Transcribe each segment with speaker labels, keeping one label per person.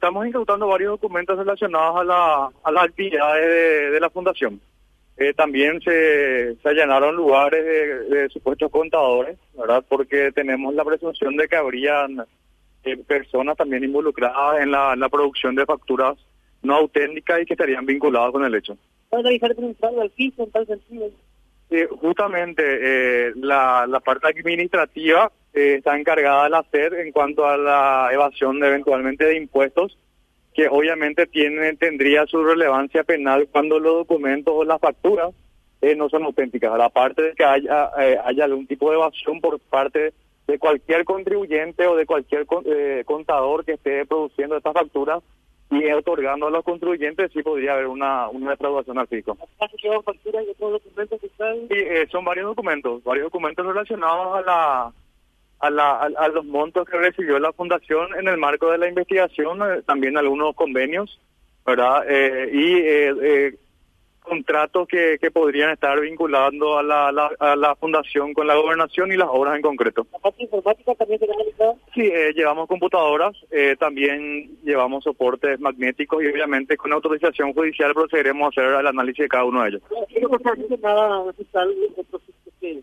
Speaker 1: estamos incautando varios documentos relacionados a, la, a las actividades de, de la fundación. Eh, también se, se allanaron lugares de, supuestos contadores, ¿verdad? Porque tenemos la presunción de que habrían eh, personas también involucradas en la, la producción de facturas no auténticas y que estarían vinculadas con el hecho.
Speaker 2: ¿Puede revisar al piso en tal sentido?
Speaker 1: Eh, justamente eh, la, la parte administrativa eh, está encargada del hacer en cuanto a la evasión de, eventualmente de impuestos, que obviamente tiene tendría su relevancia penal cuando los documentos o las facturas eh, no son auténticas. Aparte de que haya, eh, haya algún tipo de evasión por parte de cualquier contribuyente o de cualquier con- contador que esté produciendo estas facturas y otorgando a los contribuyentes, sí podría haber una, una defraudación al fisco.
Speaker 2: ¿Caso que hago facturas y otros documentos?
Speaker 1: Sí, eh, son varios documentos, varios documentos relacionados a la a, la, a, a los montos que recibió la fundación en el marco de la investigación, eh, también algunos convenios, ¿verdad? Eh, y eh, eh, contratos que, que podrían estar vinculando a la, la- a la fundación con la gobernación y las obras en concreto.
Speaker 2: ¿La parte informática también se?
Speaker 1: Sí, eh, llevamos computadoras, eh, también llevamos soportes magnéticos y obviamente con autorización judicial procederemos a hacer el análisis de cada uno de ellos.
Speaker 2: Nada fiscal que,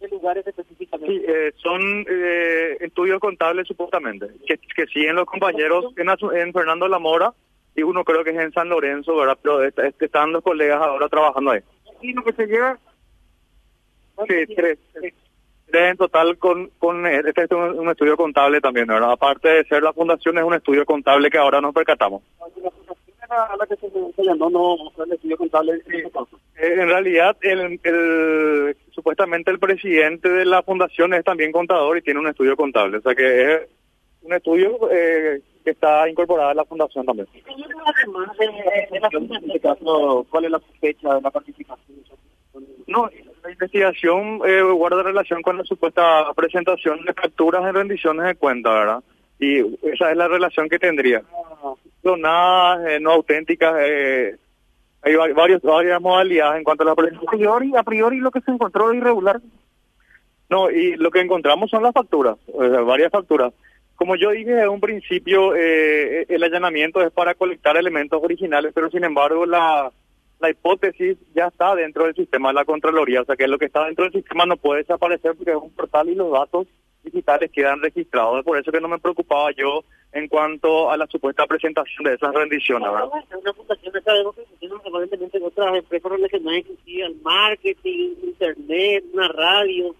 Speaker 2: de lugares específicamente.
Speaker 1: Sí, eh, son eh, estudios contables supuestamente, que, que siguen los compañeros en, Fernando La Mora y uno creo que es en San Lorenzo, ¿verdad? Pero est- est- están los colegas ahora trabajando ahí.
Speaker 2: ¿Y lo que se lleva?
Speaker 1: Sí, tres. Tres en total con, con este es un, un estudio contable también, ¿verdad? Aparte de ser la fundación, es un estudio contable que ahora nos percatamos.
Speaker 2: A la que se, se llamó no el estudio contable en
Speaker 1: en realidad, el, el, supuestamente el presidente de la fundación es también contador y tiene un estudio contable. O sea que es un estudio eh, que está incorporado a la fundación también.
Speaker 2: En este caso, ¿cuál es la fecha de la participación?
Speaker 1: No, la investigación eh, guarda relación con la supuesta presentación de facturas en rendiciones de cuenta, ¿verdad? Y esa es la relación que tendría. Clonadas, eh, no auténticas, eh, hay va- varios, varias modalidades en cuanto a la
Speaker 2: A
Speaker 1: presentación.
Speaker 2: priori, a priori lo que se encontró irregular.
Speaker 1: No, y lo que encontramos son las facturas, o sea, varias facturas. Como yo dije desde un principio, eh, el allanamiento es para colectar elementos originales, pero sin embargo la, la hipótesis ya está dentro del sistema de la Contraloría, o sea que lo que está dentro del sistema no puede desaparecer porque es un portal y los datos digitales quedan registrados. Es por eso que no me preocupaba yo en cuanto a la supuesta presentación de esas rendiciones, ¿verdad?
Speaker 2: Una fundación que sabemos que tiene aparentemente otras empresas marketing, internet, una radio.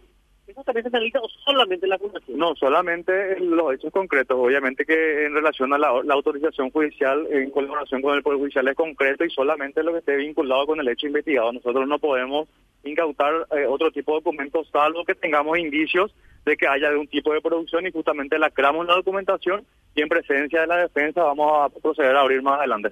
Speaker 2: ¿Eso también se analiza o solamente la fundación?
Speaker 1: No, solamente los hechos concretos. Obviamente que en relación a la, la autorización judicial, en colaboración con el Poder Judicial es concreto y solamente lo que esté vinculado con el hecho investigado. Nosotros no podemos incautar eh, otro tipo de documentos salvo que tengamos indicios de que haya algún tipo de producción y justamente lacramos la documentación y en presencia de la defensa vamos a proceder a abrir más adelante.